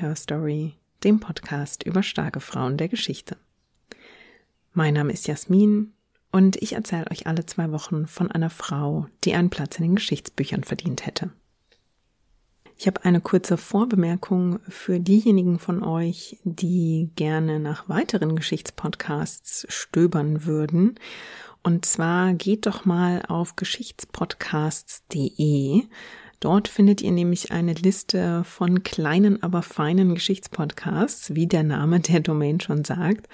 Her Story, dem Podcast über starke Frauen der Geschichte. Mein Name ist Jasmin und ich erzähle euch alle zwei Wochen von einer Frau, die einen Platz in den Geschichtsbüchern verdient hätte. Ich habe eine kurze Vorbemerkung für diejenigen von euch, die gerne nach weiteren Geschichtspodcasts stöbern würden. Und zwar geht doch mal auf geschichtspodcasts.de. Dort findet ihr nämlich eine Liste von kleinen, aber feinen Geschichtspodcasts, wie der Name der Domain schon sagt.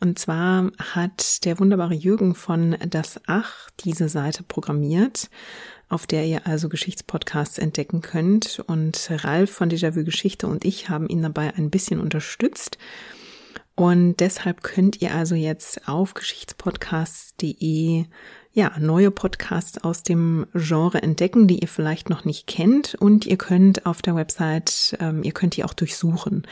Und zwar hat der wunderbare Jürgen von Das Ach diese Seite programmiert auf der ihr also Geschichtspodcasts entdecken könnt. Und Ralf von Déjà-vu Geschichte und ich haben ihn dabei ein bisschen unterstützt. Und deshalb könnt ihr also jetzt auf geschichtspodcasts.de ja, neue Podcasts aus dem Genre entdecken, die ihr vielleicht noch nicht kennt. Und ihr könnt auf der Website, ähm, ihr könnt die auch durchsuchen.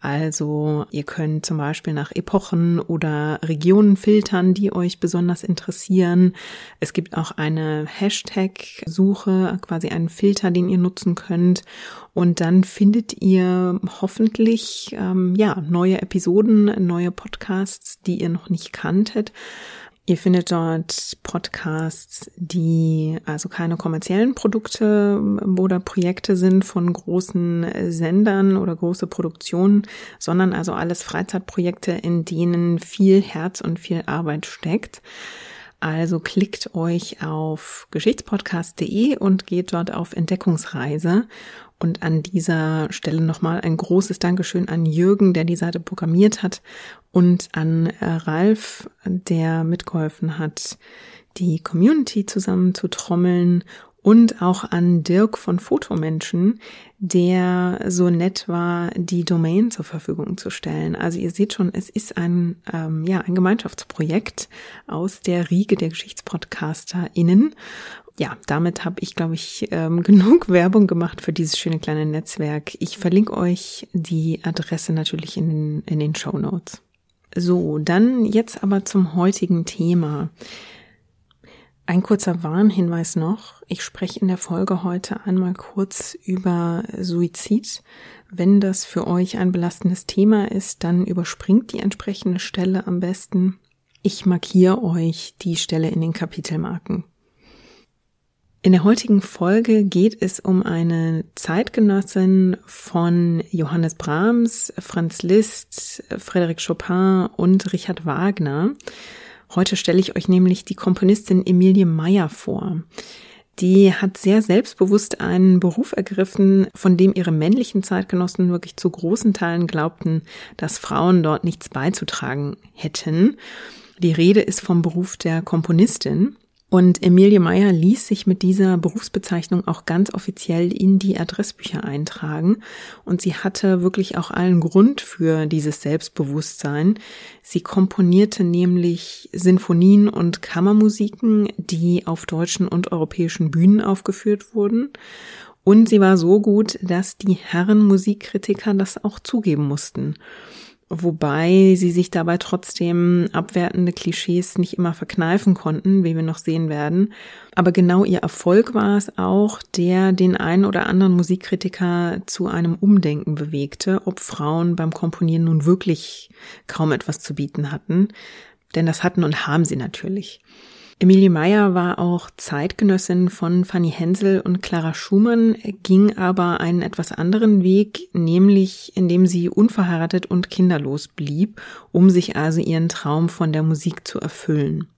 Also ihr könnt zum Beispiel nach Epochen oder Regionen filtern, die euch besonders interessieren. Es gibt auch eine Hashtag-Suche, quasi einen Filter, den ihr nutzen könnt. Und dann findet ihr hoffentlich ähm, ja neue Episoden, neue Podcasts, die ihr noch nicht kanntet. Ihr findet dort Podcasts, die also keine kommerziellen Produkte oder Projekte sind von großen Sendern oder große Produktionen, sondern also alles Freizeitprojekte, in denen viel Herz und viel Arbeit steckt. Also klickt euch auf geschichtspodcast.de und geht dort auf Entdeckungsreise und an dieser Stelle nochmal ein großes Dankeschön an Jürgen, der die Seite programmiert hat und an äh, Ralf, der mitgeholfen hat, die Community zusammen zu trommeln und auch an Dirk von Fotomenschen, der so nett war, die Domain zur Verfügung zu stellen. Also ihr seht schon, es ist ein ähm, ja ein Gemeinschaftsprojekt aus der Riege der GeschichtspodcasterInnen ja, damit habe ich, glaube ich, ähm, genug Werbung gemacht für dieses schöne kleine Netzwerk. Ich verlinke euch die Adresse natürlich in in den Show Notes. So, dann jetzt aber zum heutigen Thema. Ein kurzer Warnhinweis noch. Ich spreche in der Folge heute einmal kurz über Suizid. Wenn das für euch ein belastendes Thema ist, dann überspringt die entsprechende Stelle am besten. Ich markiere euch die Stelle in den Kapitelmarken. In der heutigen Folge geht es um eine Zeitgenossin von Johannes Brahms, Franz Liszt, Frédéric Chopin und Richard Wagner. Heute stelle ich euch nämlich die Komponistin Emilie Meyer vor. Die hat sehr selbstbewusst einen Beruf ergriffen, von dem ihre männlichen Zeitgenossen wirklich zu großen Teilen glaubten, dass Frauen dort nichts beizutragen hätten. Die Rede ist vom Beruf der Komponistin. Und Emilie Meyer ließ sich mit dieser Berufsbezeichnung auch ganz offiziell in die Adressbücher eintragen. Und sie hatte wirklich auch allen Grund für dieses Selbstbewusstsein. Sie komponierte nämlich Sinfonien und Kammermusiken, die auf deutschen und europäischen Bühnen aufgeführt wurden. Und sie war so gut, dass die Herren Musikkritiker das auch zugeben mussten wobei sie sich dabei trotzdem abwertende Klischees nicht immer verkneifen konnten, wie wir noch sehen werden. Aber genau ihr Erfolg war es auch, der den einen oder anderen Musikkritiker zu einem Umdenken bewegte, ob Frauen beim Komponieren nun wirklich kaum etwas zu bieten hatten. Denn das hatten und haben sie natürlich. Emilie Meyer war auch Zeitgenössin von Fanny Hensel und Clara Schumann, ging aber einen etwas anderen Weg, nämlich indem sie unverheiratet und kinderlos blieb, um sich also ihren Traum von der Musik zu erfüllen.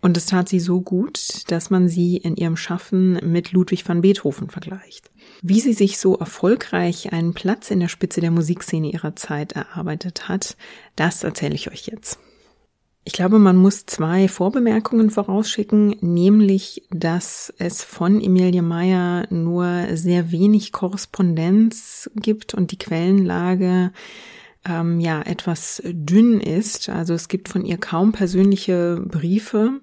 Und es tat sie so gut, dass man sie in ihrem Schaffen mit Ludwig van Beethoven vergleicht. Wie sie sich so erfolgreich einen Platz in der Spitze der Musikszene ihrer Zeit erarbeitet hat, das erzähle ich euch jetzt. Ich glaube, man muss zwei Vorbemerkungen vorausschicken, nämlich, dass es von Emilie Meyer nur sehr wenig Korrespondenz gibt und die Quellenlage ähm, ja etwas dünn ist. Also es gibt von ihr kaum persönliche Briefe.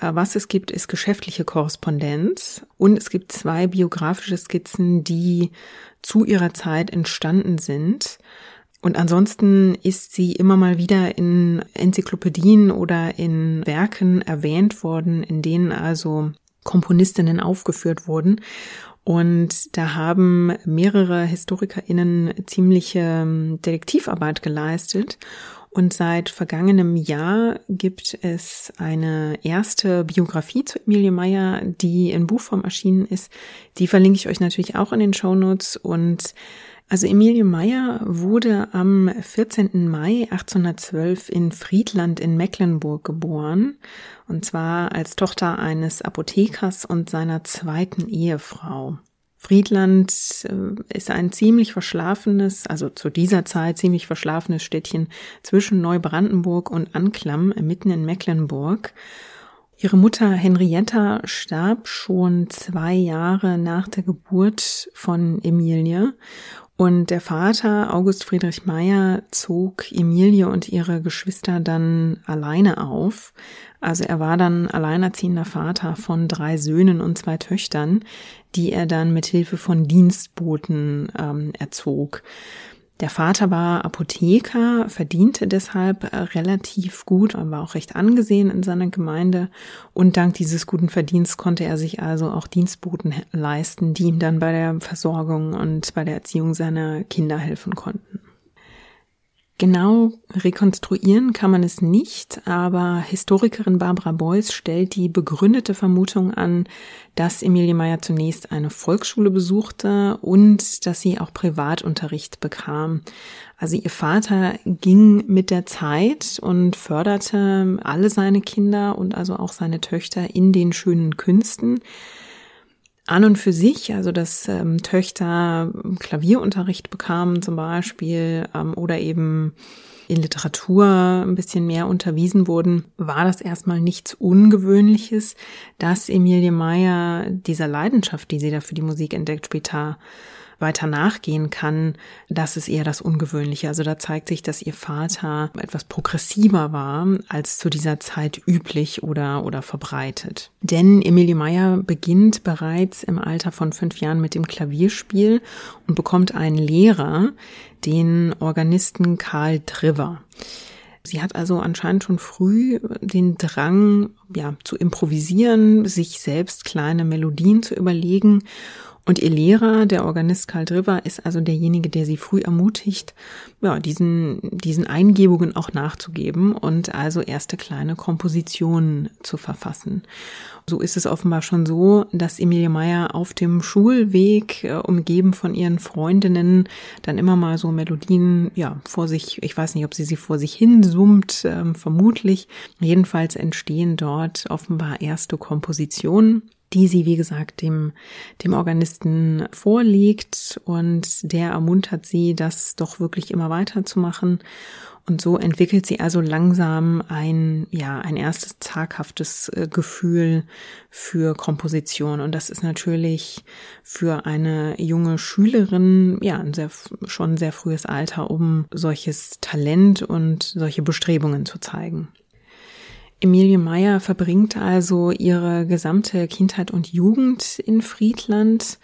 Äh, was es gibt, ist geschäftliche Korrespondenz und es gibt zwei biografische Skizzen, die zu ihrer Zeit entstanden sind. Und ansonsten ist sie immer mal wieder in Enzyklopädien oder in Werken erwähnt worden, in denen also Komponistinnen aufgeführt wurden. Und da haben mehrere HistorikerInnen ziemliche ähm, Detektivarbeit geleistet. Und seit vergangenem Jahr gibt es eine erste Biografie zu Emilie Meyer, die in Buchform erschienen ist. Die verlinke ich euch natürlich auch in den Show Notes. Und also Emilie Meyer wurde am 14. Mai 1812 in Friedland in Mecklenburg geboren, und zwar als Tochter eines Apothekers und seiner zweiten Ehefrau. Friedland äh, ist ein ziemlich verschlafenes, also zu dieser Zeit ziemlich verschlafenes Städtchen zwischen Neubrandenburg und Anklam mitten in Mecklenburg. Ihre Mutter Henrietta starb schon zwei Jahre nach der Geburt von Emilie und der Vater, August Friedrich Meyer, zog Emilie und ihre Geschwister dann alleine auf. Also er war dann alleinerziehender Vater von drei Söhnen und zwei Töchtern, die er dann mit Hilfe von Dienstboten ähm, erzog. Der Vater war Apotheker, verdiente deshalb äh, relativ gut, war auch recht angesehen in seiner Gemeinde und dank dieses guten Verdienstes konnte er sich also auch Dienstboten leisten, die ihm dann bei der Versorgung und bei der Erziehung seiner Kinder helfen konnten. Genau rekonstruieren kann man es nicht, aber Historikerin Barbara Beuys stellt die begründete Vermutung an, dass Emilie Meyer zunächst eine Volksschule besuchte und dass sie auch Privatunterricht bekam. Also ihr Vater ging mit der Zeit und förderte alle seine Kinder und also auch seine Töchter in den schönen Künsten an und für sich, also dass ähm, Töchter Klavierunterricht bekamen zum Beispiel ähm, oder eben in Literatur ein bisschen mehr unterwiesen wurden, war das erstmal nichts Ungewöhnliches, dass Emilie Meyer dieser Leidenschaft, die sie da für die Musik entdeckt, später weiter nachgehen kann, das ist eher das Ungewöhnliche. Also da zeigt sich, dass ihr Vater etwas progressiver war als zu dieser Zeit üblich oder, oder verbreitet. Denn Emilie Meyer beginnt bereits im Alter von fünf Jahren mit dem Klavierspiel und bekommt einen Lehrer, den Organisten Karl Driver. Sie hat also anscheinend schon früh den Drang, ja, zu improvisieren, sich selbst kleine Melodien zu überlegen und ihr Lehrer, der Organist Karl Driver, ist also derjenige, der sie früh ermutigt, ja, diesen, diesen Eingebungen auch nachzugeben und also erste kleine Kompositionen zu verfassen. So ist es offenbar schon so, dass Emilie Meyer auf dem Schulweg, äh, umgeben von ihren Freundinnen, dann immer mal so Melodien, ja, vor sich, ich weiß nicht, ob sie sie vor sich hin summt, äh, vermutlich. Jedenfalls entstehen dort offenbar erste Kompositionen die sie, wie gesagt, dem, dem Organisten vorlegt und der ermuntert sie, das doch wirklich immer weiterzumachen. Und so entwickelt sie also langsam ein, ja, ein erstes zaghaftes äh, Gefühl für Komposition. Und das ist natürlich für eine junge Schülerin, ja, ein sehr, schon sehr frühes Alter, um solches Talent und solche Bestrebungen zu zeigen. Emilie Meyer verbringt also ihre gesamte Kindheit und Jugend in Friedland.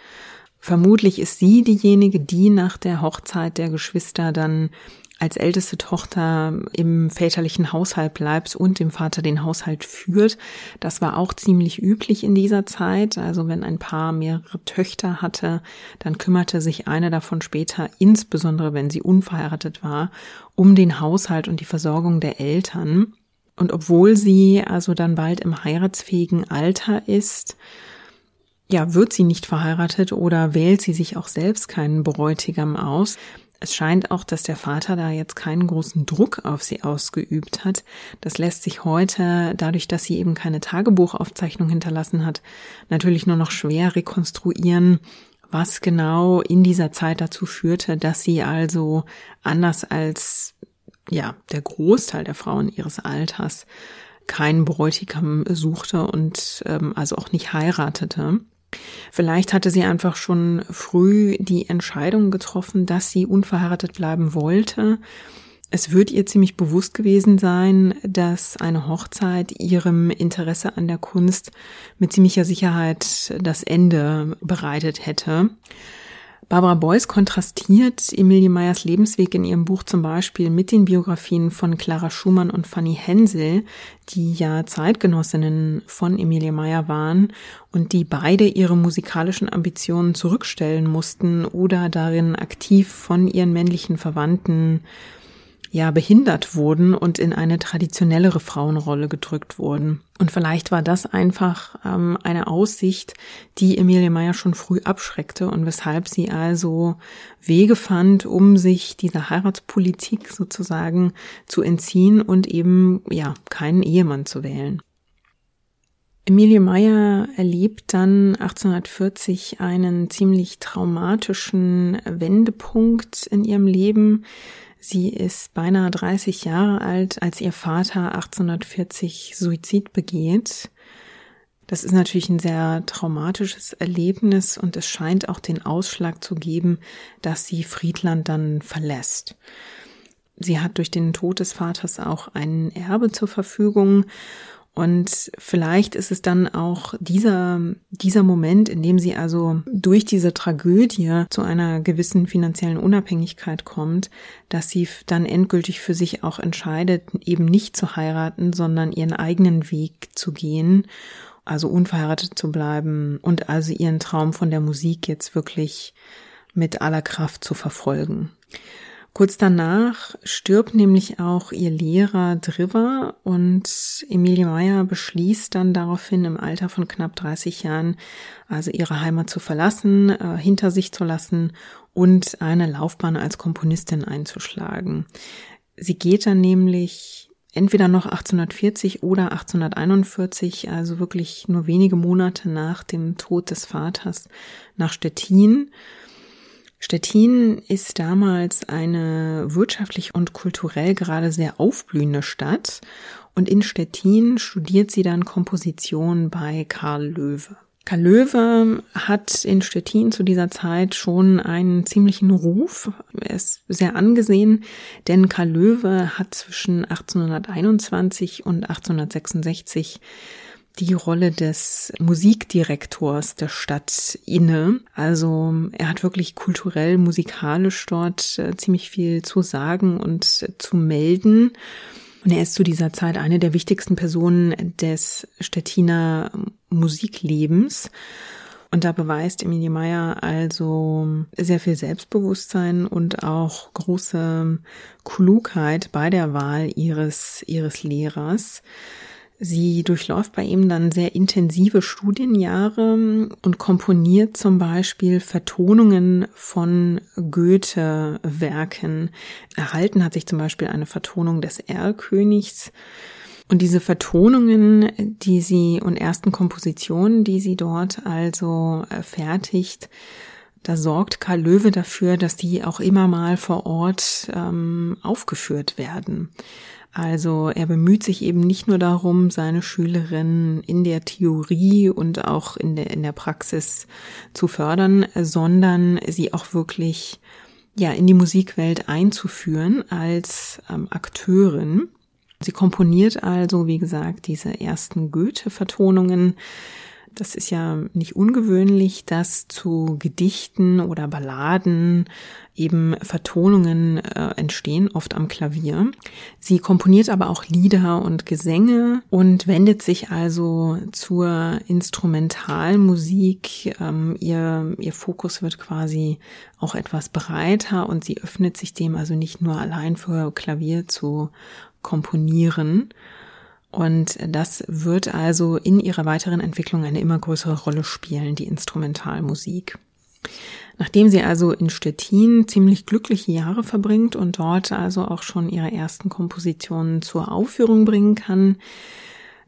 Vermutlich ist sie diejenige, die nach der Hochzeit der Geschwister dann als älteste Tochter im väterlichen Haushalt bleibt und dem Vater den Haushalt führt. Das war auch ziemlich üblich in dieser Zeit. Also wenn ein Paar mehrere Töchter hatte, dann kümmerte sich eine davon später, insbesondere wenn sie unverheiratet war, um den Haushalt und die Versorgung der Eltern. Und obwohl sie also dann bald im heiratsfähigen Alter ist, ja, wird sie nicht verheiratet oder wählt sie sich auch selbst keinen Bräutigam aus. Es scheint auch, dass der Vater da jetzt keinen großen Druck auf sie ausgeübt hat. Das lässt sich heute, dadurch, dass sie eben keine Tagebuchaufzeichnung hinterlassen hat, natürlich nur noch schwer rekonstruieren, was genau in dieser Zeit dazu führte, dass sie also anders als ja, der Großteil der Frauen ihres Alters keinen Bräutigam suchte und ähm, also auch nicht heiratete. Vielleicht hatte sie einfach schon früh die Entscheidung getroffen, dass sie unverheiratet bleiben wollte. Es wird ihr ziemlich bewusst gewesen sein, dass eine Hochzeit ihrem Interesse an der Kunst mit ziemlicher Sicherheit das Ende bereitet hätte. Barbara Beuys kontrastiert Emilie Meyers Lebensweg in ihrem Buch zum Beispiel mit den Biografien von Clara Schumann und Fanny Hensel, die ja Zeitgenossinnen von Emilie Meyer waren und die beide ihre musikalischen Ambitionen zurückstellen mussten oder darin aktiv von ihren männlichen Verwandten ja behindert wurden und in eine traditionellere Frauenrolle gedrückt wurden. Und vielleicht war das einfach ähm, eine Aussicht, die Emilie Meyer schon früh abschreckte und weshalb sie also Wege fand, um sich dieser Heiratspolitik sozusagen zu entziehen und eben ja keinen Ehemann zu wählen. Emilie Meyer erlebt dann 1840 einen ziemlich traumatischen Wendepunkt in ihrem Leben. Sie ist beinahe 30 Jahre alt, als ihr Vater 1840 Suizid begeht. Das ist natürlich ein sehr traumatisches Erlebnis und es scheint auch den Ausschlag zu geben, dass sie Friedland dann verlässt. Sie hat durch den Tod des Vaters auch ein Erbe zur Verfügung und vielleicht ist es dann auch dieser, dieser Moment, in dem sie also durch diese Tragödie zu einer gewissen finanziellen Unabhängigkeit kommt, dass sie dann endgültig für sich auch entscheidet, eben nicht zu heiraten, sondern ihren eigenen Weg zu gehen, also unverheiratet zu bleiben und also ihren Traum von der Musik jetzt wirklich mit aller Kraft zu verfolgen. Kurz danach stirbt nämlich auch ihr Lehrer Driver und Emilie Meyer beschließt dann daraufhin im Alter von knapp 30 Jahren, also ihre Heimat zu verlassen, äh, hinter sich zu lassen und eine Laufbahn als Komponistin einzuschlagen. Sie geht dann nämlich entweder noch 1840 oder 1841, also wirklich nur wenige Monate nach dem Tod des Vaters, nach Stettin Stettin ist damals eine wirtschaftlich und kulturell gerade sehr aufblühende Stadt und in Stettin studiert sie dann Komposition bei Karl Löwe. Karl Löwe hat in Stettin zu dieser Zeit schon einen ziemlichen Ruf. Er ist sehr angesehen, denn Karl Löwe hat zwischen 1821 und 1866 die Rolle des Musikdirektors der Stadt inne. Also er hat wirklich kulturell, musikalisch dort äh, ziemlich viel zu sagen und äh, zu melden. Und er ist zu dieser Zeit eine der wichtigsten Personen des Stettiner Musiklebens. Und da beweist Emilie Meyer also sehr viel Selbstbewusstsein und auch große Klugheit bei der Wahl ihres, ihres Lehrers. Sie durchläuft bei ihm dann sehr intensive Studienjahre und komponiert zum Beispiel Vertonungen von Goethe-Werken. Erhalten hat sich zum Beispiel eine Vertonung des Erlkönigs. Und diese Vertonungen, die sie und ersten Kompositionen, die sie dort also fertigt, da sorgt Karl Löwe dafür, dass die auch immer mal vor Ort ähm, aufgeführt werden. Also er bemüht sich eben nicht nur darum, seine Schülerinnen in der Theorie und auch in der, in der Praxis zu fördern, sondern sie auch wirklich ja in die Musikwelt einzuführen als ähm, Akteurin. Sie komponiert also, wie gesagt, diese ersten Goethe-Vertonungen das ist ja nicht ungewöhnlich, dass zu Gedichten oder Balladen eben Vertonungen äh, entstehen, oft am Klavier. Sie komponiert aber auch Lieder und Gesänge und wendet sich also zur Instrumentalmusik. Ähm, ihr, ihr Fokus wird quasi auch etwas breiter und sie öffnet sich dem also nicht nur allein für Klavier zu komponieren, und das wird also in ihrer weiteren Entwicklung eine immer größere Rolle spielen, die Instrumentalmusik. Nachdem sie also in Stettin ziemlich glückliche Jahre verbringt und dort also auch schon ihre ersten Kompositionen zur Aufführung bringen kann,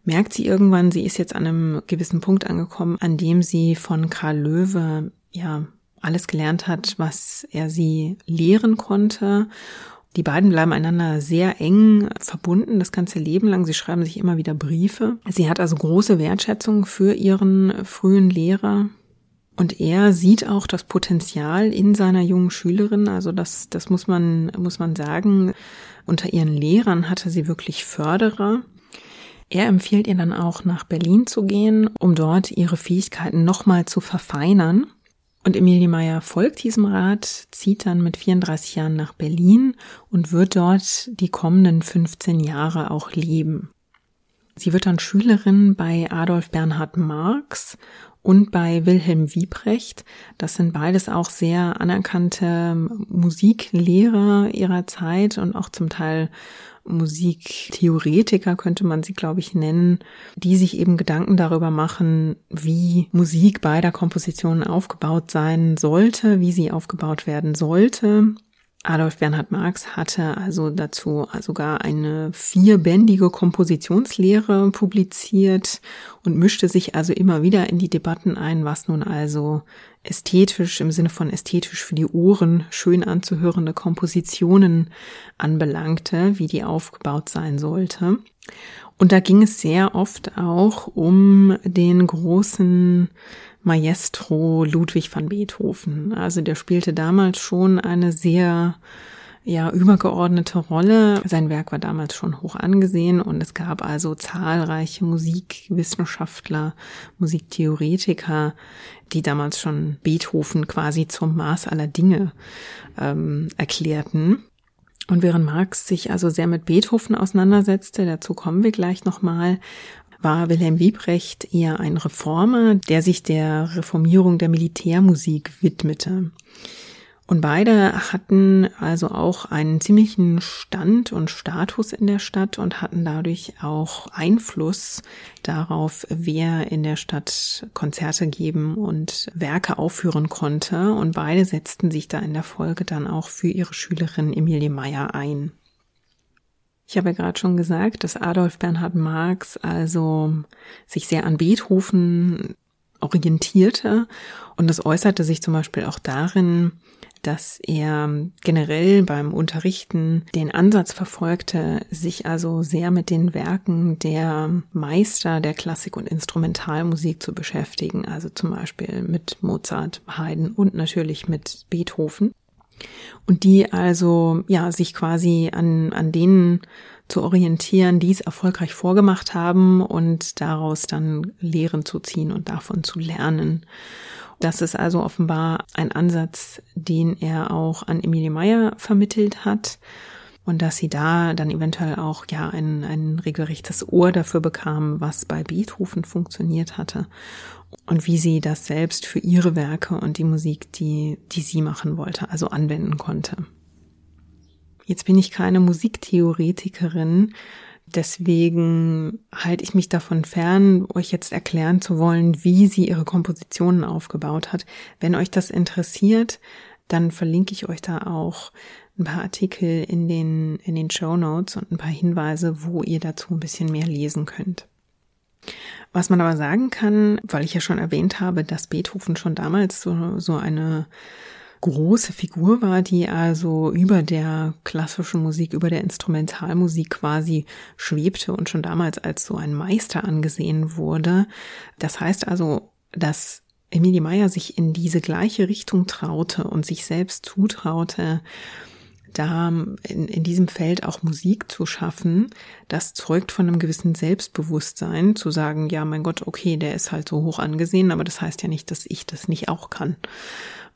merkt sie irgendwann, sie ist jetzt an einem gewissen Punkt angekommen, an dem sie von Karl Löwe ja alles gelernt hat, was er sie lehren konnte die beiden bleiben einander sehr eng verbunden, das ganze Leben lang. Sie schreiben sich immer wieder Briefe. Sie hat also große Wertschätzung für ihren frühen Lehrer. Und er sieht auch das Potenzial in seiner jungen Schülerin. Also das, das muss man, muss man sagen. Unter ihren Lehrern hatte sie wirklich Förderer. Er empfiehlt ihr dann auch nach Berlin zu gehen, um dort ihre Fähigkeiten nochmal zu verfeinern. Und Emilie Meyer folgt diesem Rat, zieht dann mit 34 Jahren nach Berlin und wird dort die kommenden 15 Jahre auch leben. Sie wird dann Schülerin bei Adolf Bernhard Marx und bei Wilhelm Wiebrecht. Das sind beides auch sehr anerkannte Musiklehrer ihrer Zeit und auch zum Teil Musiktheoretiker könnte man sie, glaube ich, nennen, die sich eben Gedanken darüber machen, wie Musik beider Kompositionen aufgebaut sein sollte, wie sie aufgebaut werden sollte. Adolf Bernhard Marx hatte also dazu sogar eine vierbändige Kompositionslehre publiziert und mischte sich also immer wieder in die Debatten ein, was nun also ästhetisch im Sinne von ästhetisch für die Ohren schön anzuhörende Kompositionen anbelangte, wie die aufgebaut sein sollte. Und da ging es sehr oft auch um den großen Maestro Ludwig van Beethoven. Also der spielte damals schon eine sehr ja übergeordnete Rolle. Sein Werk war damals schon hoch angesehen und es gab also zahlreiche Musikwissenschaftler, Musiktheoretiker, die damals schon Beethoven quasi zum Maß aller Dinge ähm, erklärten. Und während Marx sich also sehr mit Beethoven auseinandersetzte, dazu kommen wir gleich nochmal, war Wilhelm Wiebrecht eher ein Reformer, der sich der Reformierung der Militärmusik widmete. Und beide hatten also auch einen ziemlichen Stand und Status in der Stadt und hatten dadurch auch Einfluss darauf, wer in der Stadt Konzerte geben und Werke aufführen konnte. Und beide setzten sich da in der Folge dann auch für ihre Schülerin Emilie Meyer ein. Ich habe ja gerade schon gesagt, dass Adolf Bernhard Marx also sich sehr an Beethoven orientierte und das äußerte sich zum Beispiel auch darin, dass er generell beim Unterrichten den Ansatz verfolgte, sich also sehr mit den Werken der Meister der Klassik- und Instrumentalmusik zu beschäftigen, also zum Beispiel mit Mozart, Haydn und natürlich mit Beethoven und die also ja sich quasi an an denen zu orientieren, die es erfolgreich vorgemacht haben und daraus dann Lehren zu ziehen und davon zu lernen. Das ist also offenbar ein Ansatz, den er auch an Emilie Meyer vermittelt hat und dass sie da dann eventuell auch ja ein, ein regelrechtes Ohr dafür bekam, was bei Beethoven funktioniert hatte und wie sie das selbst für ihre Werke und die Musik, die, die sie machen wollte, also anwenden konnte. Jetzt bin ich keine Musiktheoretikerin, deswegen halte ich mich davon fern, euch jetzt erklären zu wollen, wie sie ihre Kompositionen aufgebaut hat. Wenn euch das interessiert, dann verlinke ich euch da auch ein paar Artikel in den, in den Show Notes und ein paar Hinweise, wo ihr dazu ein bisschen mehr lesen könnt. Was man aber sagen kann, weil ich ja schon erwähnt habe, dass Beethoven schon damals so, so eine große Figur war, die also über der klassischen Musik, über der Instrumentalmusik quasi schwebte und schon damals als so ein Meister angesehen wurde. Das heißt also, dass Emilie Meyer sich in diese gleiche Richtung traute und sich selbst zutraute, da in, in diesem Feld auch Musik zu schaffen, das zeugt von einem gewissen Selbstbewusstsein, zu sagen, ja, mein Gott, okay, der ist halt so hoch angesehen, aber das heißt ja nicht, dass ich das nicht auch kann.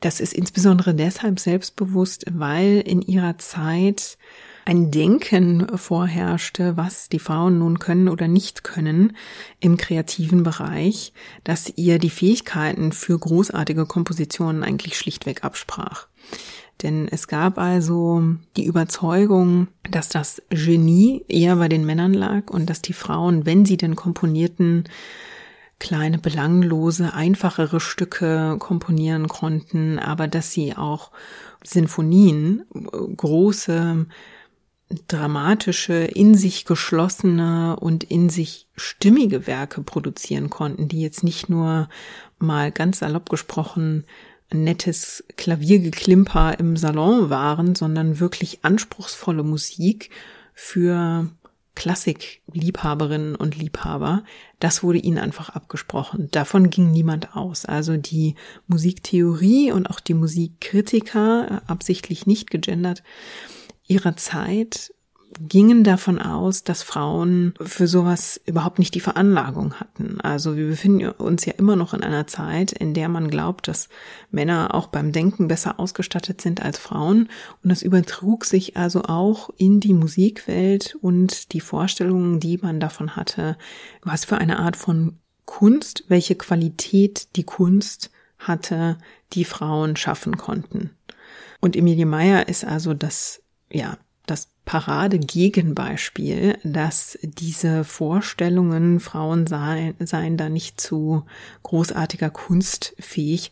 Das ist insbesondere deshalb selbstbewusst, weil in ihrer Zeit ein Denken vorherrschte, was die Frauen nun können oder nicht können im kreativen Bereich, dass ihr die Fähigkeiten für großartige Kompositionen eigentlich schlichtweg absprach. Denn es gab also die Überzeugung, dass das Genie eher bei den Männern lag und dass die Frauen, wenn sie denn komponierten, kleine, belanglose, einfachere Stücke komponieren konnten, aber dass sie auch Sinfonien, große, dramatische, in sich geschlossene und in sich stimmige Werke produzieren konnten, die jetzt nicht nur mal ganz salopp gesprochen nettes Klaviergeklimper im Salon waren, sondern wirklich anspruchsvolle Musik für Klassikliebhaberinnen und Liebhaber. Das wurde ihnen einfach abgesprochen. Davon ging niemand aus. Also die Musiktheorie und auch die Musikkritiker, absichtlich nicht gegendert, ihrer Zeit gingen davon aus, dass Frauen für sowas überhaupt nicht die Veranlagung hatten. Also wir befinden uns ja immer noch in einer Zeit, in der man glaubt, dass Männer auch beim Denken besser ausgestattet sind als Frauen. Und das übertrug sich also auch in die Musikwelt und die Vorstellungen, die man davon hatte, was für eine Art von Kunst, welche Qualität die Kunst hatte, die Frauen schaffen konnten. Und Emilie Meyer ist also das, ja, Paradegegenbeispiel, dass diese Vorstellungen, Frauen seien, seien da nicht zu großartiger Kunst fähig,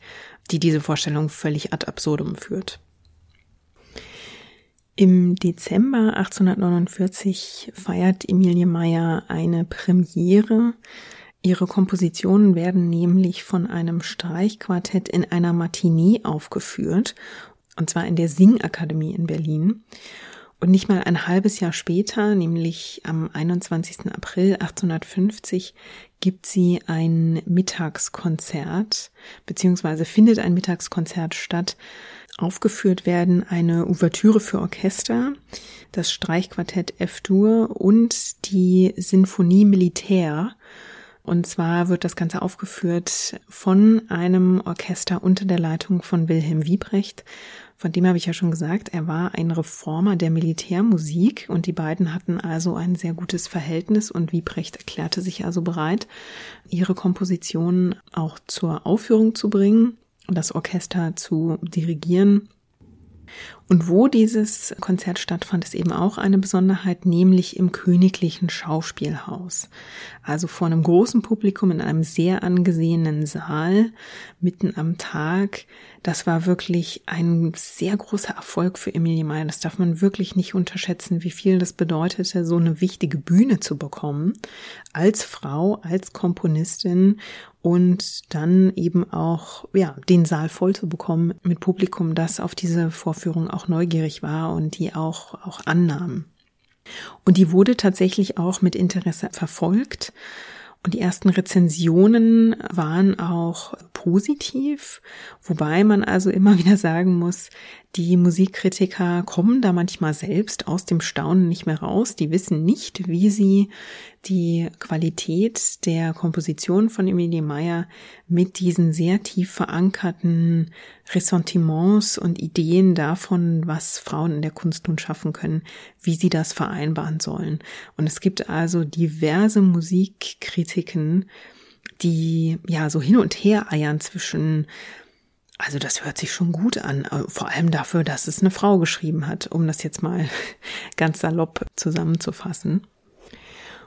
die diese Vorstellung völlig ad absurdum führt. Im Dezember 1849 feiert Emilie Meyer eine Premiere. Ihre Kompositionen werden nämlich von einem Streichquartett in einer Matinee aufgeführt, und zwar in der Singakademie in Berlin. Und nicht mal ein halbes Jahr später, nämlich am 21. April 1850, gibt sie ein Mittagskonzert, beziehungsweise findet ein Mittagskonzert statt. Aufgeführt werden eine Ouvertüre für Orchester, das Streichquartett F-Dur und die Sinfonie Militär. Und zwar wird das Ganze aufgeführt von einem Orchester unter der Leitung von Wilhelm Wiebrecht von dem habe ich ja schon gesagt, er war ein Reformer der Militärmusik und die beiden hatten also ein sehr gutes Verhältnis und Wiebrecht erklärte sich also bereit, ihre Kompositionen auch zur Aufführung zu bringen, das Orchester zu dirigieren und wo dieses Konzert stattfand, ist eben auch eine Besonderheit, nämlich im Königlichen Schauspielhaus. Also vor einem großen Publikum in einem sehr angesehenen Saal, mitten am Tag. Das war wirklich ein sehr großer Erfolg für Emilie Meyer. Das darf man wirklich nicht unterschätzen, wie viel das bedeutete, so eine wichtige Bühne zu bekommen. Als Frau, als Komponistin und dann eben auch, ja, den Saal voll zu bekommen mit Publikum, das auf diese Vorführung auch neugierig war und die auch, auch annahm. Und die wurde tatsächlich auch mit Interesse verfolgt. Und die ersten Rezensionen waren auch positiv, wobei man also immer wieder sagen muss, die Musikkritiker kommen da manchmal selbst aus dem Staunen nicht mehr raus. Die wissen nicht, wie sie die Qualität der Komposition von Emilie Meyer mit diesen sehr tief verankerten Ressentiments und Ideen davon, was Frauen in der Kunst nun schaffen können, wie sie das vereinbaren sollen. Und es gibt also diverse Musikkritiken, die ja so hin und her eiern zwischen also das hört sich schon gut an, äh, vor allem dafür, dass es eine Frau geschrieben hat, um das jetzt mal ganz salopp zusammenzufassen.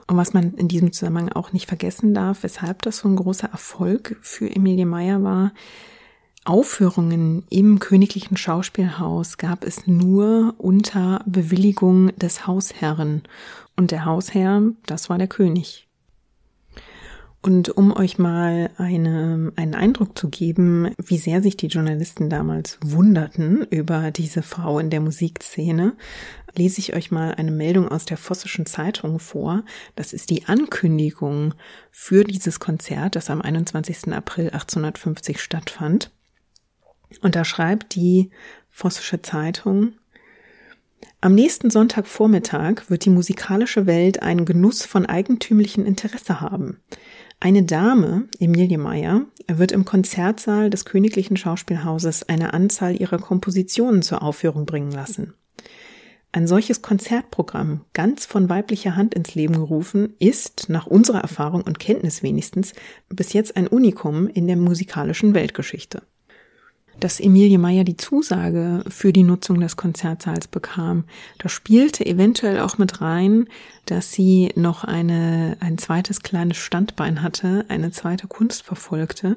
Und was man in diesem Zusammenhang auch nicht vergessen darf, weshalb das so ein großer Erfolg für Emilie Meyer war, Aufführungen im königlichen Schauspielhaus gab es nur unter Bewilligung des Hausherren. Und der Hausherr, das war der König. Und um euch mal eine, einen Eindruck zu geben, wie sehr sich die Journalisten damals wunderten über diese Frau in der Musikszene, lese ich euch mal eine Meldung aus der Vossischen Zeitung vor. Das ist die Ankündigung für dieses Konzert, das am 21. April 1850 stattfand. Und da schreibt die Vossische Zeitung, am nächsten Sonntagvormittag wird die musikalische Welt einen Genuss von eigentümlichem Interesse haben. Eine Dame, Emilie Meyer, wird im Konzertsaal des Königlichen Schauspielhauses eine Anzahl ihrer Kompositionen zur Aufführung bringen lassen. Ein solches Konzertprogramm, ganz von weiblicher Hand ins Leben gerufen, ist, nach unserer Erfahrung und Kenntnis wenigstens, bis jetzt ein Unikum in der musikalischen Weltgeschichte dass Emilie Meyer die Zusage für die Nutzung des Konzertsaals bekam. Da spielte eventuell auch mit rein, dass sie noch eine, ein zweites kleines Standbein hatte, eine zweite Kunst verfolgte.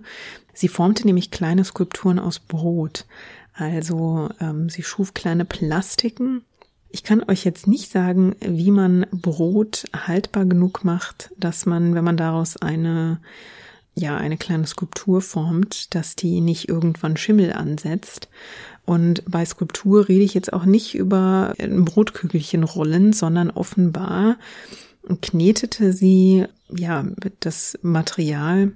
Sie formte nämlich kleine Skulpturen aus Brot. Also ähm, sie schuf kleine Plastiken. Ich kann euch jetzt nicht sagen, wie man Brot haltbar genug macht, dass man, wenn man daraus eine ja eine kleine Skulptur formt, dass die nicht irgendwann Schimmel ansetzt. Und bei Skulptur rede ich jetzt auch nicht über Brotkügelchen rollen, sondern offenbar knetete sie ja das Material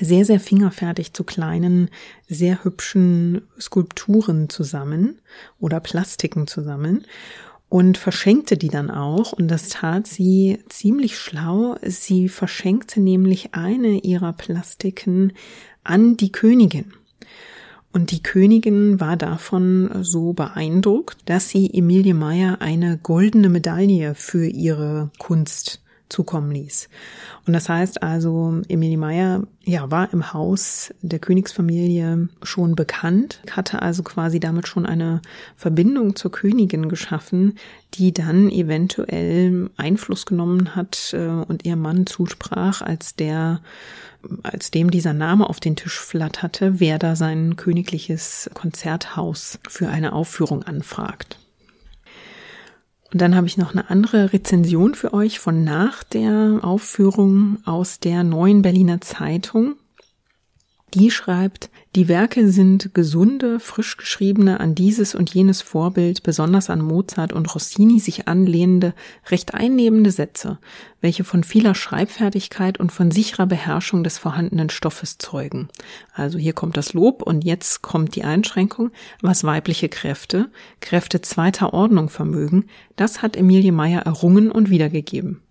sehr, sehr fingerfertig zu kleinen, sehr hübschen Skulpturen zusammen oder Plastiken zusammen. Und verschenkte die dann auch. Und das tat sie ziemlich schlau. Sie verschenkte nämlich eine ihrer Plastiken an die Königin. Und die Königin war davon so beeindruckt, dass sie Emilie Meyer eine goldene Medaille für ihre Kunst zukommen ließ. Und das heißt also, Emilie Meyer ja, war im Haus der Königsfamilie schon bekannt, hatte also quasi damit schon eine Verbindung zur Königin geschaffen, die dann eventuell Einfluss genommen hat äh, und ihr Mann zusprach, als der als dem dieser Name auf den Tisch flatterte, wer da sein königliches Konzerthaus für eine Aufführung anfragt. Und dann habe ich noch eine andere Rezension für euch von nach der Aufführung aus der neuen Berliner Zeitung. Die schreibt, die Werke sind gesunde, frisch geschriebene, an dieses und jenes Vorbild, besonders an Mozart und Rossini sich anlehnende, recht einnehmende Sätze, welche von vieler Schreibfertigkeit und von sicherer Beherrschung des vorhandenen Stoffes zeugen. Also hier kommt das Lob und jetzt kommt die Einschränkung, was weibliche Kräfte, Kräfte zweiter Ordnung vermögen, das hat Emilie Meyer errungen und wiedergegeben.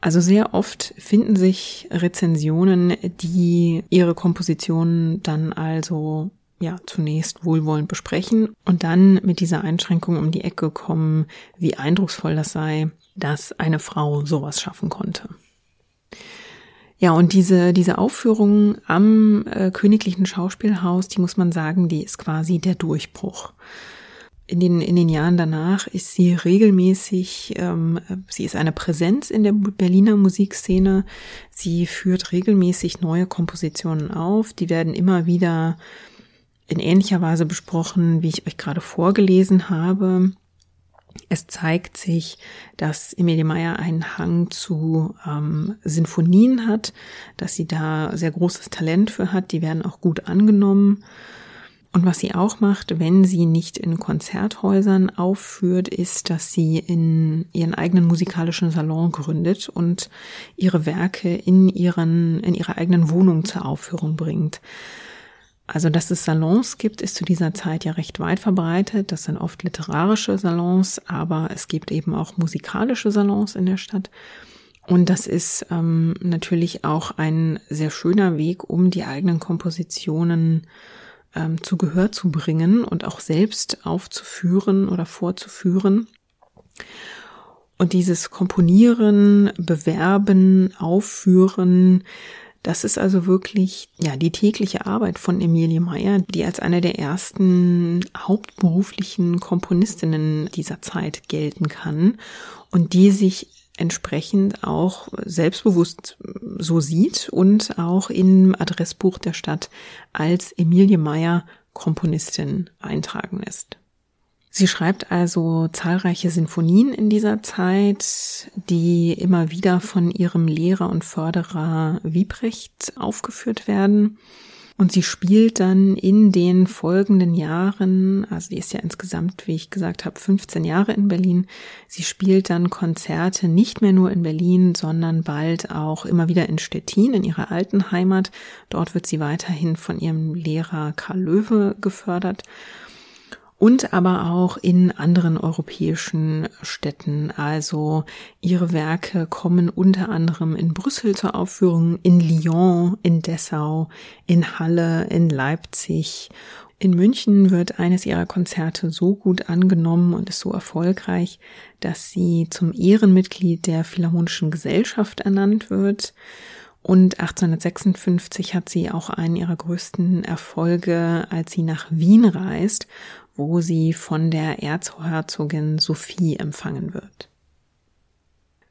Also sehr oft finden sich Rezensionen, die ihre Kompositionen dann also ja zunächst wohlwollend besprechen und dann mit dieser Einschränkung um die Ecke kommen, wie eindrucksvoll das sei, dass eine Frau sowas schaffen konnte. Ja, und diese, diese Aufführung am äh, Königlichen Schauspielhaus, die muss man sagen, die ist quasi der Durchbruch in den, in den Jahren danach ist sie regelmäßig, ähm, sie ist eine Präsenz in der Berliner Musikszene. Sie führt regelmäßig neue Kompositionen auf. Die werden immer wieder in ähnlicher Weise besprochen, wie ich euch gerade vorgelesen habe. Es zeigt sich, dass Emilie Meyer einen Hang zu ähm, Sinfonien hat, dass sie da sehr großes Talent für hat. Die werden auch gut angenommen. Und was sie auch macht, wenn sie nicht in Konzerthäusern aufführt, ist, dass sie in ihren eigenen musikalischen Salon gründet und ihre Werke in ihren, in ihrer eigenen Wohnung zur Aufführung bringt. Also, dass es Salons gibt, ist zu dieser Zeit ja recht weit verbreitet. Das sind oft literarische Salons, aber es gibt eben auch musikalische Salons in der Stadt. Und das ist ähm, natürlich auch ein sehr schöner Weg, um die eigenen Kompositionen ähm, zu Gehör zu bringen und auch selbst aufzuführen oder vorzuführen. Und dieses Komponieren, Bewerben, Aufführen, das ist also wirklich, ja, die tägliche Arbeit von Emilie Meyer, die als eine der ersten hauptberuflichen Komponistinnen dieser Zeit gelten kann und die sich entsprechend auch selbstbewusst so sieht und auch im Adressbuch der Stadt als Emilie Meyer Komponistin eintragen lässt. Sie schreibt also zahlreiche Sinfonien in dieser Zeit, die immer wieder von ihrem Lehrer und Förderer Wiebrecht aufgeführt werden. Und sie spielt dann in den folgenden Jahren, also die ist ja insgesamt, wie ich gesagt habe, 15 Jahre in Berlin, sie spielt dann Konzerte nicht mehr nur in Berlin, sondern bald auch immer wieder in Stettin, in ihrer alten Heimat. Dort wird sie weiterhin von ihrem Lehrer Karl Löwe gefördert und aber auch in anderen europäischen Städten. Also ihre Werke kommen unter anderem in Brüssel zur Aufführung, in Lyon, in Dessau, in Halle, in Leipzig. In München wird eines ihrer Konzerte so gut angenommen und ist so erfolgreich, dass sie zum Ehrenmitglied der Philharmonischen Gesellschaft ernannt wird. Und 1856 hat sie auch einen ihrer größten Erfolge, als sie nach Wien reist wo sie von der Erzherzogin Sophie empfangen wird.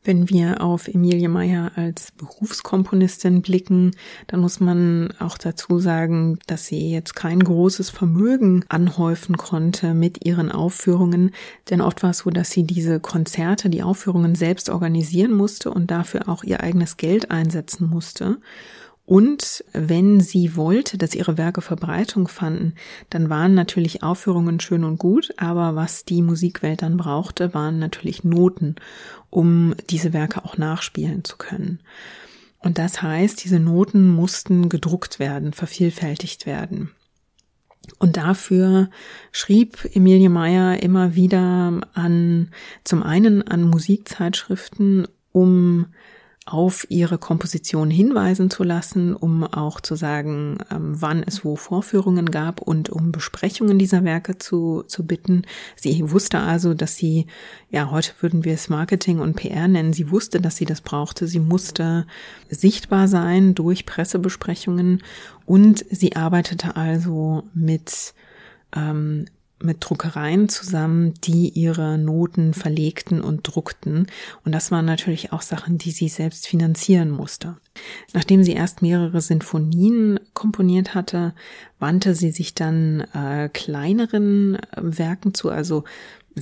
Wenn wir auf Emilie Meyer als Berufskomponistin blicken, dann muss man auch dazu sagen, dass sie jetzt kein großes Vermögen anhäufen konnte mit ihren Aufführungen, denn oft war es so, dass sie diese Konzerte, die Aufführungen selbst organisieren musste und dafür auch ihr eigenes Geld einsetzen musste. Und wenn sie wollte, dass ihre Werke Verbreitung fanden, dann waren natürlich Aufführungen schön und gut, aber was die Musikwelt dann brauchte, waren natürlich Noten, um diese Werke auch nachspielen zu können. Und das heißt, diese Noten mussten gedruckt werden, vervielfältigt werden. Und dafür schrieb Emilie Meyer immer wieder an, zum einen an Musikzeitschriften, um auf ihre Komposition hinweisen zu lassen, um auch zu sagen, ähm, wann es wo Vorführungen gab und um Besprechungen dieser Werke zu, zu bitten. Sie wusste also, dass sie, ja, heute würden wir es Marketing und PR nennen, sie wusste, dass sie das brauchte. Sie musste sichtbar sein durch Pressebesprechungen und sie arbeitete also mit ähm, mit Druckereien zusammen, die ihre Noten verlegten und druckten. Und das waren natürlich auch Sachen, die sie selbst finanzieren musste. Nachdem sie erst mehrere Sinfonien komponiert hatte, wandte sie sich dann äh, kleineren äh, Werken zu, also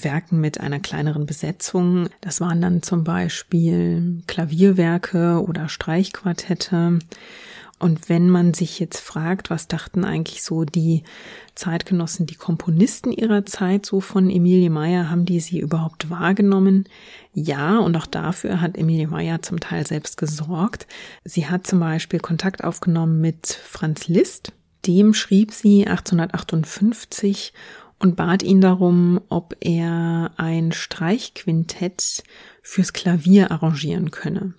Werken mit einer kleineren Besetzung. Das waren dann zum Beispiel Klavierwerke oder Streichquartette. Und wenn man sich jetzt fragt, was dachten eigentlich so die Zeitgenossen, die Komponisten ihrer Zeit so von Emilie Meyer, haben die sie überhaupt wahrgenommen? Ja, und auch dafür hat Emilie Meyer zum Teil selbst gesorgt. Sie hat zum Beispiel Kontakt aufgenommen mit Franz Liszt. Dem schrieb sie 1858 und bat ihn darum, ob er ein Streichquintett fürs Klavier arrangieren könne.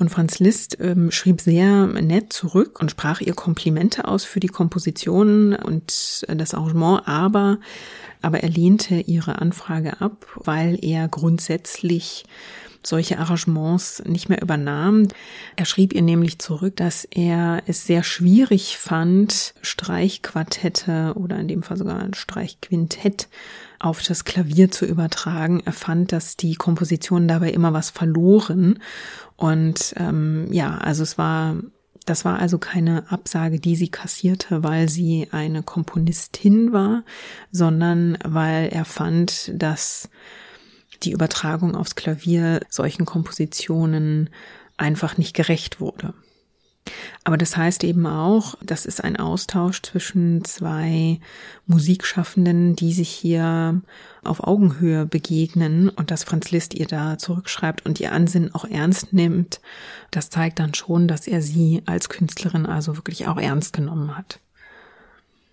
Und Franz Liszt ähm, schrieb sehr nett zurück und sprach ihr Komplimente aus für die Komposition und das Arrangement, aber, aber er lehnte ihre Anfrage ab, weil er grundsätzlich solche Arrangements nicht mehr übernahm. Er schrieb ihr nämlich zurück, dass er es sehr schwierig fand, Streichquartette oder in dem Fall sogar ein Streichquintett auf das Klavier zu übertragen. Er fand, dass die Kompositionen dabei immer was verloren. Und ähm, ja, also es war, das war also keine Absage, die sie kassierte, weil sie eine Komponistin war, sondern weil er fand, dass die Übertragung aufs Klavier solchen Kompositionen einfach nicht gerecht wurde. Aber das heißt eben auch, das ist ein Austausch zwischen zwei Musikschaffenden, die sich hier auf Augenhöhe begegnen und dass Franz Liszt ihr da zurückschreibt und ihr Ansinnen auch ernst nimmt. Das zeigt dann schon, dass er sie als Künstlerin also wirklich auch ernst genommen hat.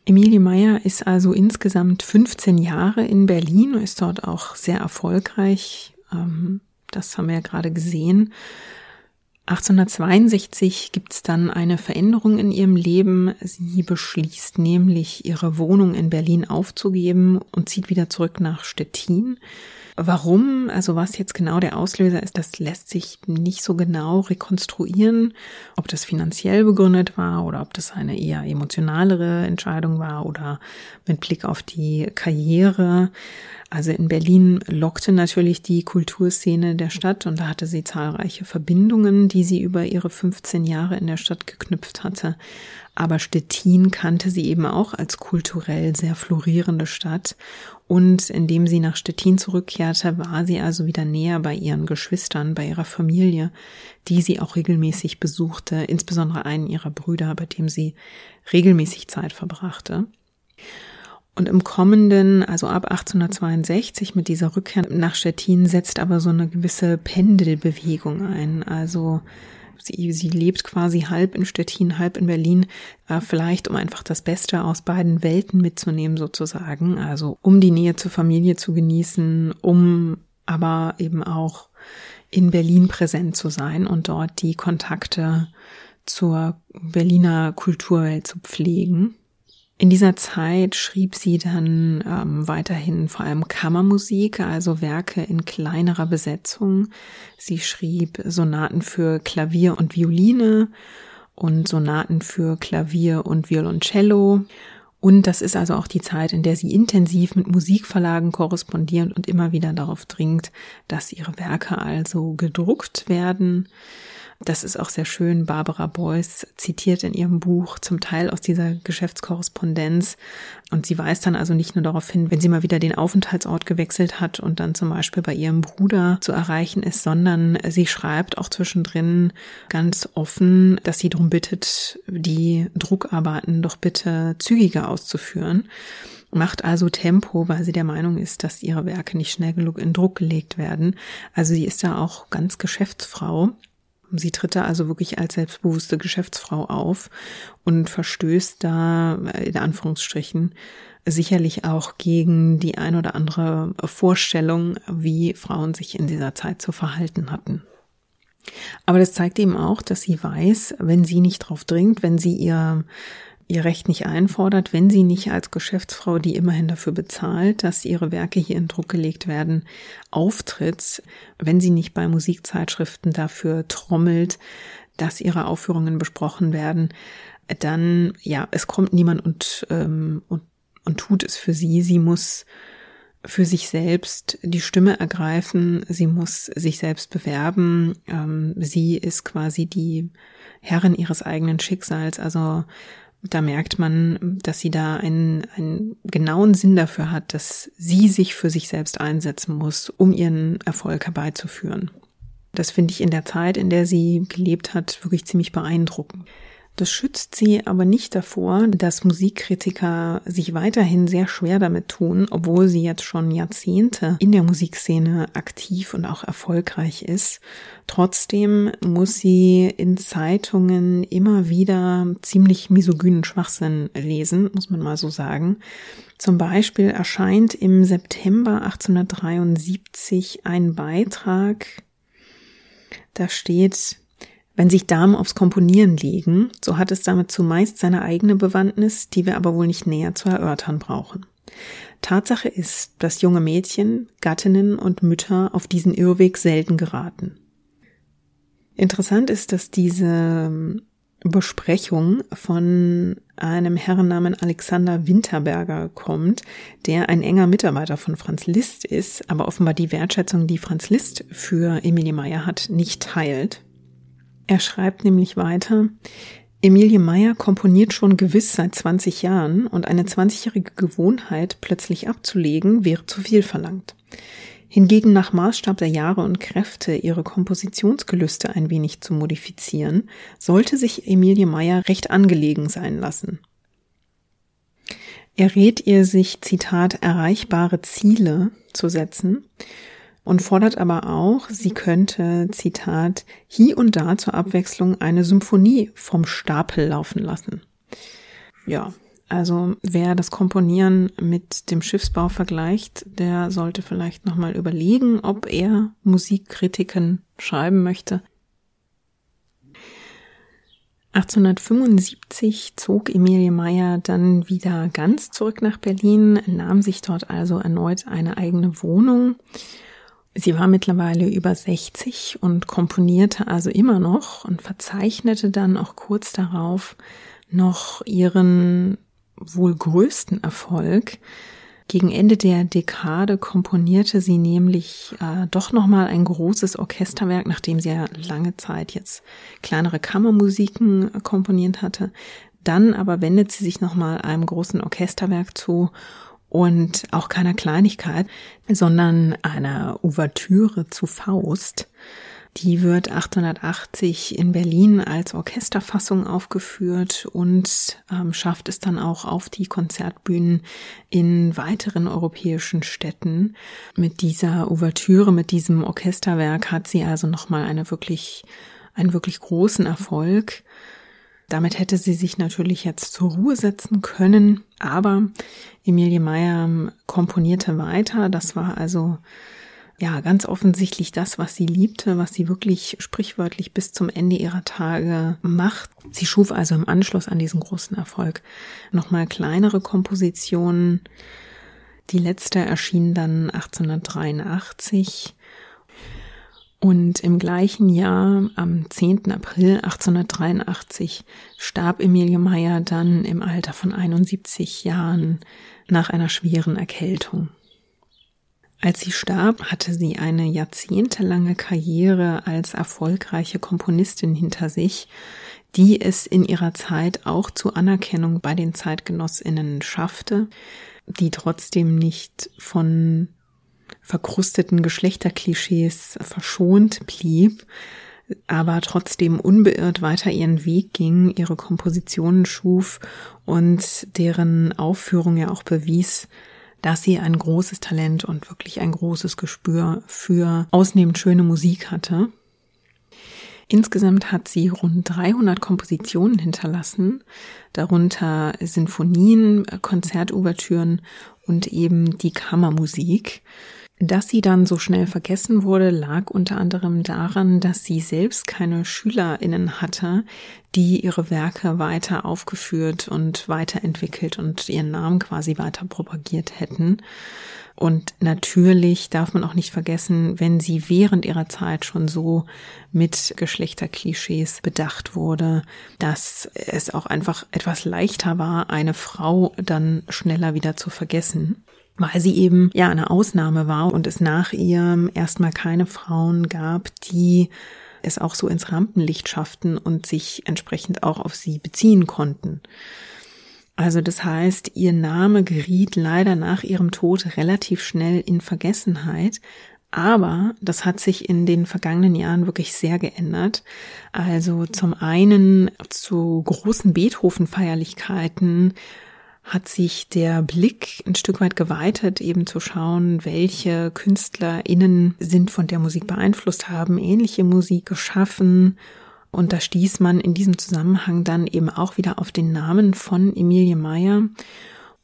Emilie Meyer ist also insgesamt 15 Jahre in Berlin und ist dort auch sehr erfolgreich. Ähm, das haben wir ja gerade gesehen. 1862 gibt es dann eine Veränderung in ihrem Leben. Sie beschließt nämlich, ihre Wohnung in Berlin aufzugeben und zieht wieder zurück nach Stettin. Warum, also was jetzt genau der Auslöser ist, das lässt sich nicht so genau rekonstruieren, ob das finanziell begründet war oder ob das eine eher emotionalere Entscheidung war oder mit Blick auf die Karriere. Also in Berlin lockte natürlich die Kulturszene der Stadt und da hatte sie zahlreiche Verbindungen, die sie über ihre 15 Jahre in der Stadt geknüpft hatte. Aber Stettin kannte sie eben auch als kulturell sehr florierende Stadt. Und indem sie nach Stettin zurückkehrte, war sie also wieder näher bei ihren Geschwistern, bei ihrer Familie, die sie auch regelmäßig besuchte, insbesondere einen ihrer Brüder, bei dem sie regelmäßig Zeit verbrachte. Und im kommenden, also ab 1862 mit dieser Rückkehr nach Stettin setzt aber so eine gewisse Pendelbewegung ein. Also Sie, sie lebt quasi halb in Stettin, halb in Berlin, äh, vielleicht um einfach das Beste aus beiden Welten mitzunehmen sozusagen. Also um die Nähe zur Familie zu genießen, um aber eben auch in Berlin präsent zu sein und dort die Kontakte zur Berliner Kulturwelt zu pflegen. In dieser Zeit schrieb sie dann ähm, weiterhin vor allem Kammermusik, also Werke in kleinerer Besetzung. Sie schrieb Sonaten für Klavier und Violine und Sonaten für Klavier und Violoncello. Und das ist also auch die Zeit, in der sie intensiv mit Musikverlagen korrespondiert und immer wieder darauf dringt, dass ihre Werke also gedruckt werden. Das ist auch sehr schön. Barbara Beuys zitiert in ihrem Buch zum Teil aus dieser Geschäftskorrespondenz. Und sie weist dann also nicht nur darauf hin, wenn sie mal wieder den Aufenthaltsort gewechselt hat und dann zum Beispiel bei ihrem Bruder zu erreichen ist, sondern sie schreibt auch zwischendrin ganz offen, dass sie darum bittet, die Druckarbeiten doch bitte zügiger auszuführen macht also Tempo, weil sie der Meinung ist, dass ihre Werke nicht schnell genug in Druck gelegt werden. Also sie ist da auch ganz Geschäftsfrau Sie tritt da also wirklich als selbstbewusste Geschäftsfrau auf und verstößt da in Anführungsstrichen sicherlich auch gegen die ein oder andere Vorstellung, wie Frauen sich in dieser Zeit zu verhalten hatten. Aber das zeigt eben auch, dass sie weiß, wenn sie nicht drauf dringt, wenn sie ihr ihr Recht nicht einfordert, wenn sie nicht als Geschäftsfrau, die immerhin dafür bezahlt, dass ihre Werke hier in Druck gelegt werden, auftritt, wenn sie nicht bei Musikzeitschriften dafür trommelt, dass ihre Aufführungen besprochen werden, dann ja, es kommt niemand und, ähm, und, und tut es für sie. Sie muss für sich selbst die Stimme ergreifen, sie muss sich selbst bewerben, ähm, sie ist quasi die Herrin ihres eigenen Schicksals, also da merkt man, dass sie da einen, einen genauen Sinn dafür hat, dass sie sich für sich selbst einsetzen muss, um ihren Erfolg herbeizuführen. Das finde ich in der Zeit, in der sie gelebt hat, wirklich ziemlich beeindruckend. Das schützt sie aber nicht davor, dass Musikkritiker sich weiterhin sehr schwer damit tun, obwohl sie jetzt schon Jahrzehnte in der Musikszene aktiv und auch erfolgreich ist. Trotzdem muss sie in Zeitungen immer wieder ziemlich misogynen Schwachsinn lesen, muss man mal so sagen. Zum Beispiel erscheint im September 1873 ein Beitrag, da steht, wenn sich Damen aufs Komponieren legen, so hat es damit zumeist seine eigene Bewandtnis, die wir aber wohl nicht näher zu erörtern brauchen. Tatsache ist, dass junge Mädchen, Gattinnen und Mütter auf diesen Irrweg selten geraten. Interessant ist, dass diese ähm, Besprechung von einem Herrn namen Alexander Winterberger kommt, der ein enger Mitarbeiter von Franz Liszt ist, aber offenbar die Wertschätzung, die Franz Liszt für Emilie Meyer hat, nicht teilt. Er schreibt nämlich weiter, Emilie Meyer komponiert schon gewiss seit 20 Jahren und eine 20-jährige Gewohnheit plötzlich abzulegen wäre zu viel verlangt. Hingegen nach Maßstab der Jahre und Kräfte ihre Kompositionsgelüste ein wenig zu modifizieren, sollte sich Emilie Meyer recht angelegen sein lassen. Er rät ihr, sich, Zitat, erreichbare Ziele zu setzen und fordert aber auch, sie könnte, Zitat, hier und da zur Abwechslung eine Symphonie vom Stapel laufen lassen. Ja, also wer das Komponieren mit dem Schiffsbau vergleicht, der sollte vielleicht nochmal überlegen, ob er Musikkritiken schreiben möchte. 1875 zog Emilie Meyer dann wieder ganz zurück nach Berlin, nahm sich dort also erneut eine eigene Wohnung Sie war mittlerweile über 60 und komponierte also immer noch und verzeichnete dann auch kurz darauf noch ihren wohl größten Erfolg. Gegen Ende der Dekade komponierte sie nämlich äh, doch nochmal ein großes Orchesterwerk, nachdem sie ja lange Zeit jetzt kleinere Kammermusiken komponiert hatte. Dann aber wendet sie sich nochmal einem großen Orchesterwerk zu und auch keiner Kleinigkeit, sondern einer Ouvertüre zu Faust. Die wird 880 in Berlin als Orchesterfassung aufgeführt und ähm, schafft es dann auch auf die Konzertbühnen in weiteren europäischen Städten. Mit dieser Ouvertüre, mit diesem Orchesterwerk hat sie also nochmal eine wirklich, einen wirklich großen Erfolg. Damit hätte sie sich natürlich jetzt zur Ruhe setzen können, aber Emilie Meyer komponierte weiter. Das war also ja ganz offensichtlich das, was sie liebte, was sie wirklich sprichwörtlich bis zum Ende ihrer Tage macht. Sie schuf also im Anschluss an diesen großen Erfolg nochmal kleinere Kompositionen. Die letzte erschien dann 1883 und im gleichen Jahr, am 10. April 1883, starb Emilie Meyer dann im Alter von 71 Jahren nach einer schweren Erkältung. Als sie starb, hatte sie eine jahrzehntelange Karriere als erfolgreiche Komponistin hinter sich, die es in ihrer Zeit auch zu Anerkennung bei den Zeitgenossinnen schaffte, die trotzdem nicht von verkrusteten Geschlechterklischees verschont blieb, aber trotzdem unbeirrt weiter ihren Weg ging, ihre Kompositionen schuf und deren Aufführung ja auch bewies, dass sie ein großes Talent und wirklich ein großes Gespür für ausnehmend schöne Musik hatte. Insgesamt hat sie rund 300 Kompositionen hinterlassen, darunter Sinfonien, Konzertouvertüren und eben die Kammermusik. Dass sie dann so schnell vergessen wurde, lag unter anderem daran, dass sie selbst keine Schülerinnen hatte, die ihre Werke weiter aufgeführt und weiterentwickelt und ihren Namen quasi weiter propagiert hätten. Und natürlich darf man auch nicht vergessen, wenn sie während ihrer Zeit schon so mit Geschlechterklischees bedacht wurde, dass es auch einfach etwas leichter war, eine Frau dann schneller wieder zu vergessen weil sie eben ja eine Ausnahme war und es nach ihr erstmal keine Frauen gab, die es auch so ins Rampenlicht schafften und sich entsprechend auch auf sie beziehen konnten. Also das heißt, ihr Name geriet leider nach ihrem Tod relativ schnell in Vergessenheit, aber das hat sich in den vergangenen Jahren wirklich sehr geändert. Also zum einen zu großen Beethoven-Feierlichkeiten hat sich der Blick ein Stück weit geweitet, eben zu schauen, welche KünstlerInnen sind von der Musik beeinflusst, haben ähnliche Musik geschaffen. Und da stieß man in diesem Zusammenhang dann eben auch wieder auf den Namen von Emilie Meyer.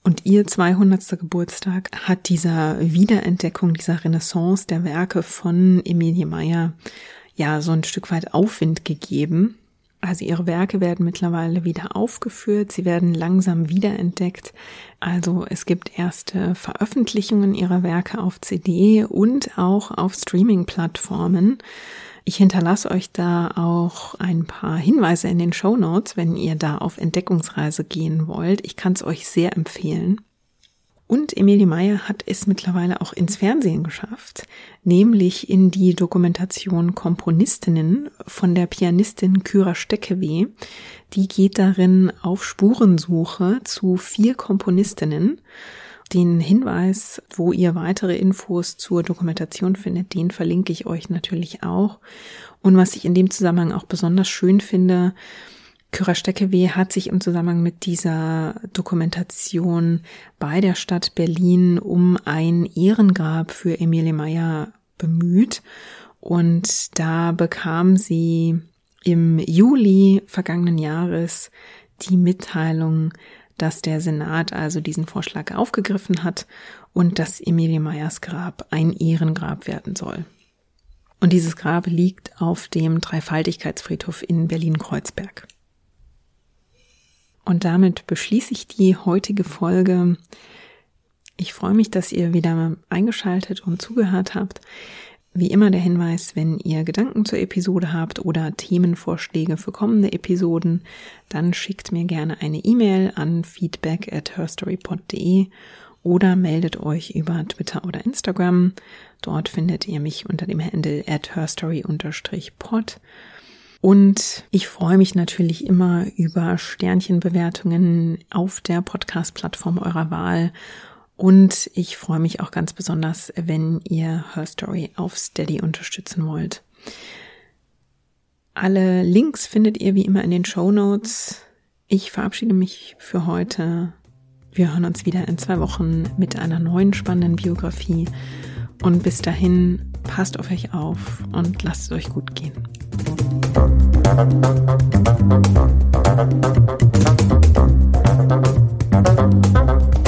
Und ihr 200. Geburtstag hat dieser Wiederentdeckung, dieser Renaissance der Werke von Emilie Meyer ja so ein Stück weit Aufwind gegeben. Also ihre Werke werden mittlerweile wieder aufgeführt, sie werden langsam wiederentdeckt. Also es gibt erste Veröffentlichungen ihrer Werke auf CD und auch auf Streaming-Plattformen. Ich hinterlasse euch da auch ein paar Hinweise in den Show Notes, wenn ihr da auf Entdeckungsreise gehen wollt. Ich kann es euch sehr empfehlen. Und Emilie Meyer hat es mittlerweile auch ins Fernsehen geschafft, nämlich in die Dokumentation Komponistinnen von der Pianistin Kyra Steckewe. Die geht darin auf Spurensuche zu vier Komponistinnen. Den Hinweis, wo ihr weitere Infos zur Dokumentation findet, den verlinke ich euch natürlich auch. Und was ich in dem Zusammenhang auch besonders schön finde, Kyra Steckewe hat sich im Zusammenhang mit dieser Dokumentation bei der Stadt Berlin um ein Ehrengrab für Emilie Meyer bemüht. Und da bekam sie im Juli vergangenen Jahres die Mitteilung, dass der Senat also diesen Vorschlag aufgegriffen hat und dass Emilie Meyers Grab ein Ehrengrab werden soll. Und dieses Grab liegt auf dem Dreifaltigkeitsfriedhof in Berlin-Kreuzberg. Und damit beschließe ich die heutige Folge. Ich freue mich, dass ihr wieder eingeschaltet und zugehört habt. Wie immer der Hinweis, wenn ihr Gedanken zur Episode habt oder Themenvorschläge für kommende Episoden, dann schickt mir gerne eine E-Mail an feedback at herstorypod.de oder meldet euch über Twitter oder Instagram. Dort findet ihr mich unter dem Handle at herstory-pod. Und ich freue mich natürlich immer über Sternchenbewertungen auf der Podcast-Plattform eurer Wahl. Und ich freue mich auch ganz besonders, wenn ihr Her Story auf Steady unterstützen wollt. Alle Links findet ihr wie immer in den Show Notes. Ich verabschiede mich für heute. Wir hören uns wieder in zwei Wochen mit einer neuen spannenden Biografie. Und bis dahin, passt auf euch auf und lasst es euch gut gehen. Thank you.